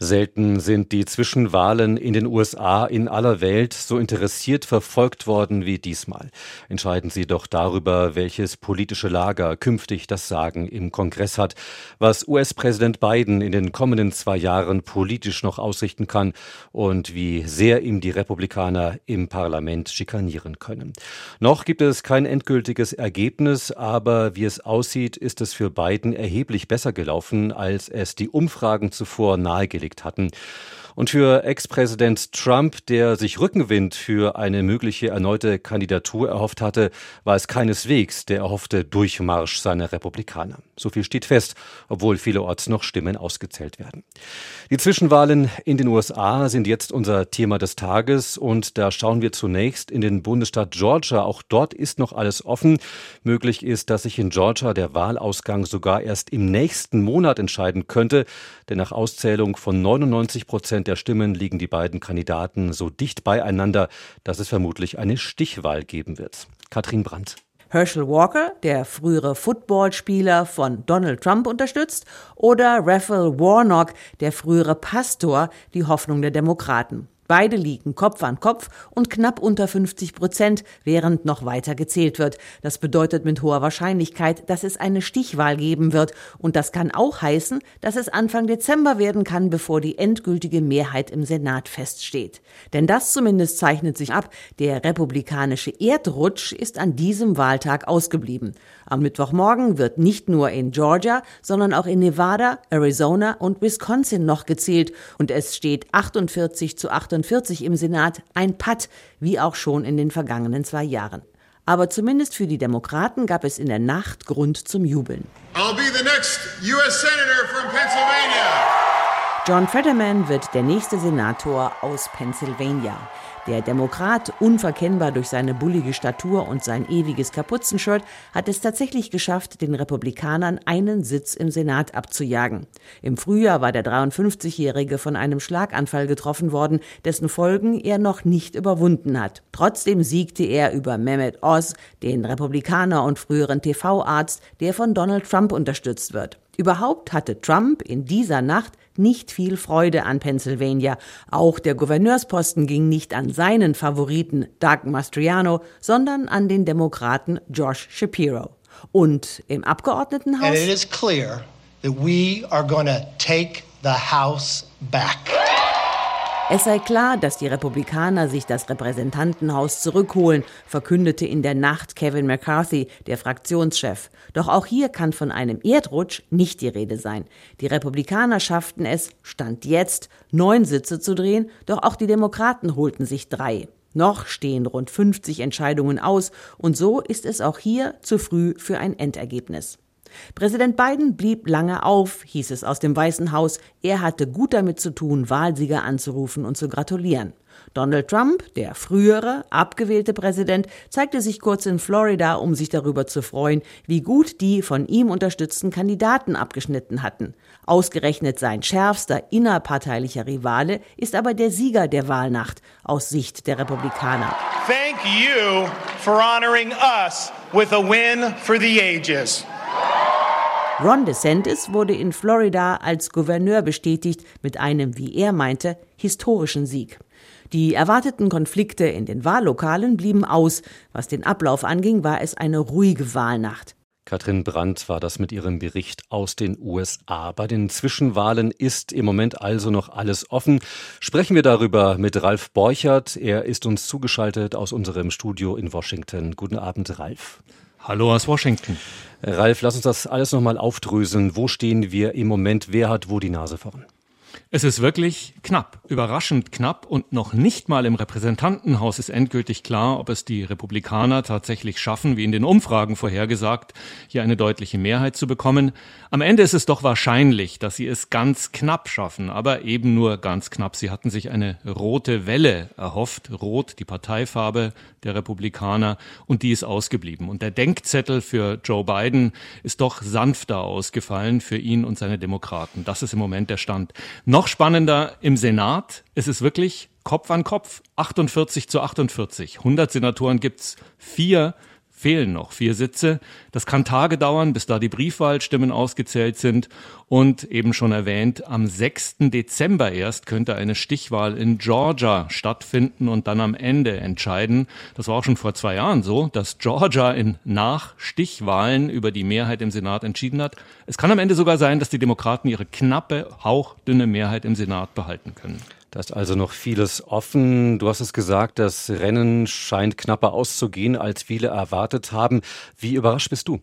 Selten sind die Zwischenwahlen in den USA in aller Welt so interessiert verfolgt worden wie diesmal. Entscheiden sie doch darüber, welches politische Lager künftig das Sagen im Kongress hat, was US-Präsident Biden in den kommenden zwei Jahren politisch noch ausrichten kann und wie sehr ihm die Republikaner im Parlament schikanieren können. Noch gibt es kein endgültiges Ergebnis, aber wie es aussieht, ist es für Biden erheblich besser gelaufen, als es die Umfragen zuvor nahegelegt vorgelegt hatten. Und für Ex-Präsident Trump, der sich Rückenwind für eine mögliche erneute Kandidatur erhofft hatte, war es keineswegs der erhoffte Durchmarsch seiner Republikaner. So viel steht fest, obwohl vielerorts noch Stimmen ausgezählt werden. Die Zwischenwahlen in den USA sind jetzt unser Thema des Tages und da schauen wir zunächst in den Bundesstaat Georgia. Auch dort ist noch alles offen. Möglich ist, dass sich in Georgia der Wahlausgang sogar erst im nächsten Monat entscheiden könnte, denn nach Auszählung von 99 Prozent der Stimmen liegen die beiden Kandidaten so dicht beieinander, dass es vermutlich eine Stichwahl geben wird. Katrin Brandt. Herschel Walker, der frühere Footballspieler von Donald Trump unterstützt, oder Raphael Warnock, der frühere Pastor, die Hoffnung der Demokraten. Beide liegen Kopf an Kopf und knapp unter 50 Prozent, während noch weiter gezählt wird. Das bedeutet mit hoher Wahrscheinlichkeit, dass es eine Stichwahl geben wird. Und das kann auch heißen, dass es Anfang Dezember werden kann, bevor die endgültige Mehrheit im Senat feststeht. Denn das zumindest zeichnet sich ab. Der republikanische Erdrutsch ist an diesem Wahltag ausgeblieben. Am Mittwochmorgen wird nicht nur in Georgia, sondern auch in Nevada, Arizona und Wisconsin noch gezählt. Und es steht 48 zu 48 48 im Senat ein Patt, wie auch schon in den vergangenen zwei Jahren. Aber zumindest für die Demokraten gab es in der Nacht Grund zum Jubeln. I'll be the next US Senator from Pennsylvania. John Fetterman wird der nächste Senator aus Pennsylvania. Der Demokrat, unverkennbar durch seine bullige Statur und sein ewiges Kapuzenshirt, hat es tatsächlich geschafft, den Republikanern einen Sitz im Senat abzujagen. Im Frühjahr war der 53-Jährige von einem Schlaganfall getroffen worden, dessen Folgen er noch nicht überwunden hat. Trotzdem siegte er über Mehmet Oz, den Republikaner und früheren TV-Arzt, der von Donald Trump unterstützt wird. Überhaupt hatte Trump in dieser Nacht nicht viel Freude an Pennsylvania. Auch der Gouverneursposten ging nicht an seinen Favoriten Doug Mastriano, sondern an den Demokraten Josh Shapiro. Und im Abgeordnetenhaus And it is clear that we are going to take the house back. Es sei klar, dass die Republikaner sich das Repräsentantenhaus zurückholen, verkündete in der Nacht Kevin McCarthy, der Fraktionschef. Doch auch hier kann von einem Erdrutsch nicht die Rede sein. Die Republikaner schafften es, Stand jetzt, neun Sitze zu drehen, doch auch die Demokraten holten sich drei. Noch stehen rund 50 Entscheidungen aus, und so ist es auch hier zu früh für ein Endergebnis. Präsident Biden blieb lange auf, hieß es aus dem Weißen Haus. Er hatte gut damit zu tun, Wahlsieger anzurufen und zu gratulieren. Donald Trump, der frühere, abgewählte Präsident, zeigte sich kurz in Florida, um sich darüber zu freuen, wie gut die von ihm unterstützten Kandidaten abgeschnitten hatten. Ausgerechnet sein schärfster innerparteilicher Rivale ist aber der Sieger der Wahlnacht aus Sicht der Republikaner. Thank you for honoring us with a win for the ages. Ron DeSantis wurde in Florida als Gouverneur bestätigt mit einem, wie er meinte, historischen Sieg. Die erwarteten Konflikte in den Wahllokalen blieben aus. Was den Ablauf anging, war es eine ruhige Wahlnacht. Katrin Brandt war das mit ihrem Bericht aus den USA. Bei den Zwischenwahlen ist im Moment also noch alles offen. Sprechen wir darüber mit Ralf Borchert. Er ist uns zugeschaltet aus unserem Studio in Washington. Guten Abend, Ralf. Hallo aus Washington. Ralf, lass uns das alles nochmal aufdröseln. Wo stehen wir im Moment? Wer hat wo die Nase vorn? Es ist wirklich knapp, überraschend knapp und noch nicht mal im Repräsentantenhaus ist endgültig klar, ob es die Republikaner tatsächlich schaffen, wie in den Umfragen vorhergesagt, hier eine deutliche Mehrheit zu bekommen. Am Ende ist es doch wahrscheinlich, dass sie es ganz knapp schaffen, aber eben nur ganz knapp. Sie hatten sich eine rote Welle erhofft, rot die Parteifarbe der Republikaner und die ist ausgeblieben. Und der Denkzettel für Joe Biden ist doch sanfter ausgefallen für ihn und seine Demokraten. Das ist im Moment der Stand. Noch spannender im Senat. Es ist wirklich Kopf an Kopf. 48 zu 48. 100 Senatoren gibt's. Vier fehlen noch vier Sitze. Das kann Tage dauern, bis da die Briefwahlstimmen ausgezählt sind. Und eben schon erwähnt, am 6. Dezember erst könnte eine Stichwahl in Georgia stattfinden und dann am Ende entscheiden. Das war auch schon vor zwei Jahren so, dass Georgia in Nachstichwahlen über die Mehrheit im Senat entschieden hat. Es kann am Ende sogar sein, dass die Demokraten ihre knappe, hauchdünne Mehrheit im Senat behalten können. Da ist also noch vieles offen. Du hast es gesagt, das Rennen scheint knapper auszugehen, als viele erwartet haben. Wie überrascht bist du?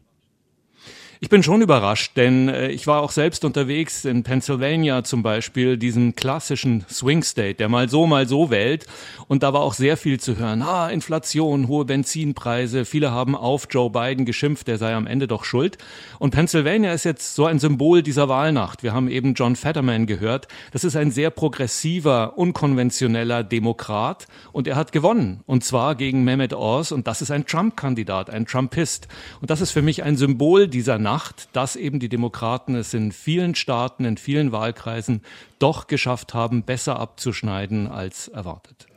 Ich bin schon überrascht, denn äh, ich war auch selbst unterwegs in Pennsylvania zum Beispiel, diesen klassischen Swing State, der mal so, mal so wählt. Und da war auch sehr viel zu hören. Ah, Inflation, hohe Benzinpreise. Viele haben auf Joe Biden geschimpft, der sei am Ende doch schuld. Und Pennsylvania ist jetzt so ein Symbol dieser Wahlnacht. Wir haben eben John Fetterman gehört. Das ist ein sehr progressiver, unkonventioneller Demokrat. Und er hat gewonnen. Und zwar gegen Mehmet Oz. Und das ist ein Trump-Kandidat, ein Trumpist. Und das ist für mich ein Symbol dieser Nacht, dass eben die Demokraten es in vielen Staaten, in vielen Wahlkreisen doch geschafft haben, besser abzuschneiden als erwartet.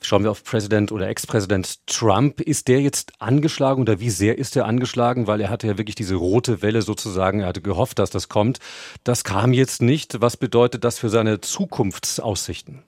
Schauen wir auf Präsident oder Ex-Präsident Trump. Ist der jetzt angeschlagen oder wie sehr ist er angeschlagen? Weil er hatte ja wirklich diese rote Welle sozusagen. Er hatte gehofft, dass das kommt. Das kam jetzt nicht. Was bedeutet das für seine Zukunftsaussichten?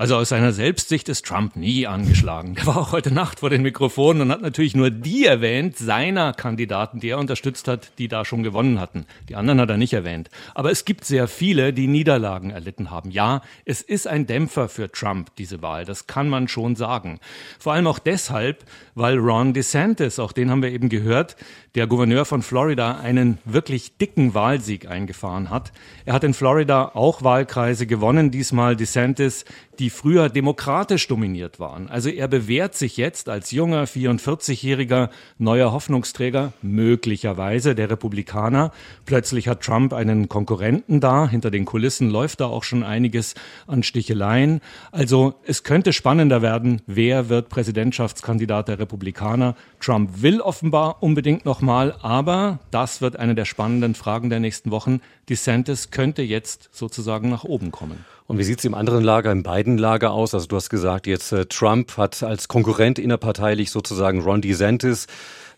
Also aus seiner Selbstsicht ist Trump nie angeschlagen. Der war auch heute Nacht vor den Mikrofonen und hat natürlich nur die erwähnt, seiner Kandidaten, die er unterstützt hat, die da schon gewonnen hatten. Die anderen hat er nicht erwähnt. Aber es gibt sehr viele, die Niederlagen erlitten haben. Ja, es ist ein Dämpfer für Trump, diese Wahl. Das kann man schon sagen. Vor allem auch deshalb, weil Ron DeSantis, auch den haben wir eben gehört, der Gouverneur von Florida, einen wirklich dicken Wahlsieg eingefahren hat. Er hat in Florida auch Wahlkreise gewonnen, diesmal DeSantis die früher demokratisch dominiert waren. Also er bewährt sich jetzt als junger 44-jähriger neuer Hoffnungsträger, möglicherweise der Republikaner. Plötzlich hat Trump einen Konkurrenten da. Hinter den Kulissen läuft da auch schon einiges an Sticheleien. Also es könnte spannender werden, wer wird Präsidentschaftskandidat der Republikaner. Trump will offenbar unbedingt nochmal, aber das wird eine der spannenden Fragen der nächsten Wochen. DeSantis könnte jetzt sozusagen nach oben kommen. Und wie sieht es im anderen Lager, im beiden Lager aus? Also du hast gesagt, jetzt äh, Trump hat als Konkurrent innerparteilich sozusagen Ron DeSantis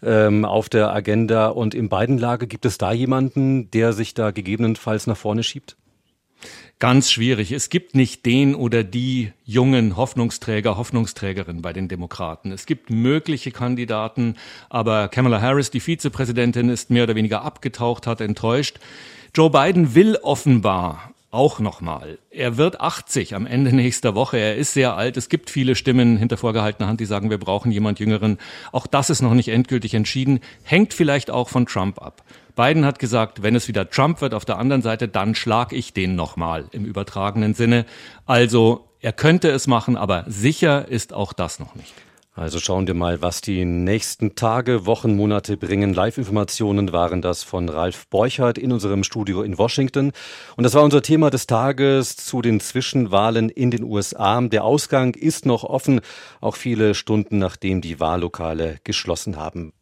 ähm, auf der Agenda. Und im beiden Lager gibt es da jemanden, der sich da gegebenenfalls nach vorne schiebt? Ganz schwierig. Es gibt nicht den oder die jungen Hoffnungsträger, Hoffnungsträgerin bei den Demokraten. Es gibt mögliche Kandidaten, aber Kamala Harris, die Vizepräsidentin, ist mehr oder weniger abgetaucht, hat enttäuscht. Joe Biden will offenbar auch nochmal. Er wird 80 am Ende nächster Woche. Er ist sehr alt. Es gibt viele Stimmen hinter vorgehaltener Hand, die sagen, wir brauchen jemand Jüngeren. Auch das ist noch nicht endgültig entschieden. Hängt vielleicht auch von Trump ab. Biden hat gesagt, wenn es wieder Trump wird auf der anderen Seite, dann schlag ich den nochmal im übertragenen Sinne. Also er könnte es machen, aber sicher ist auch das noch nicht. Also schauen wir mal, was die nächsten Tage, Wochen, Monate bringen. Live-Informationen waren das von Ralf Borchardt in unserem Studio in Washington. Und das war unser Thema des Tages zu den Zwischenwahlen in den USA. Der Ausgang ist noch offen, auch viele Stunden nachdem die Wahllokale geschlossen haben.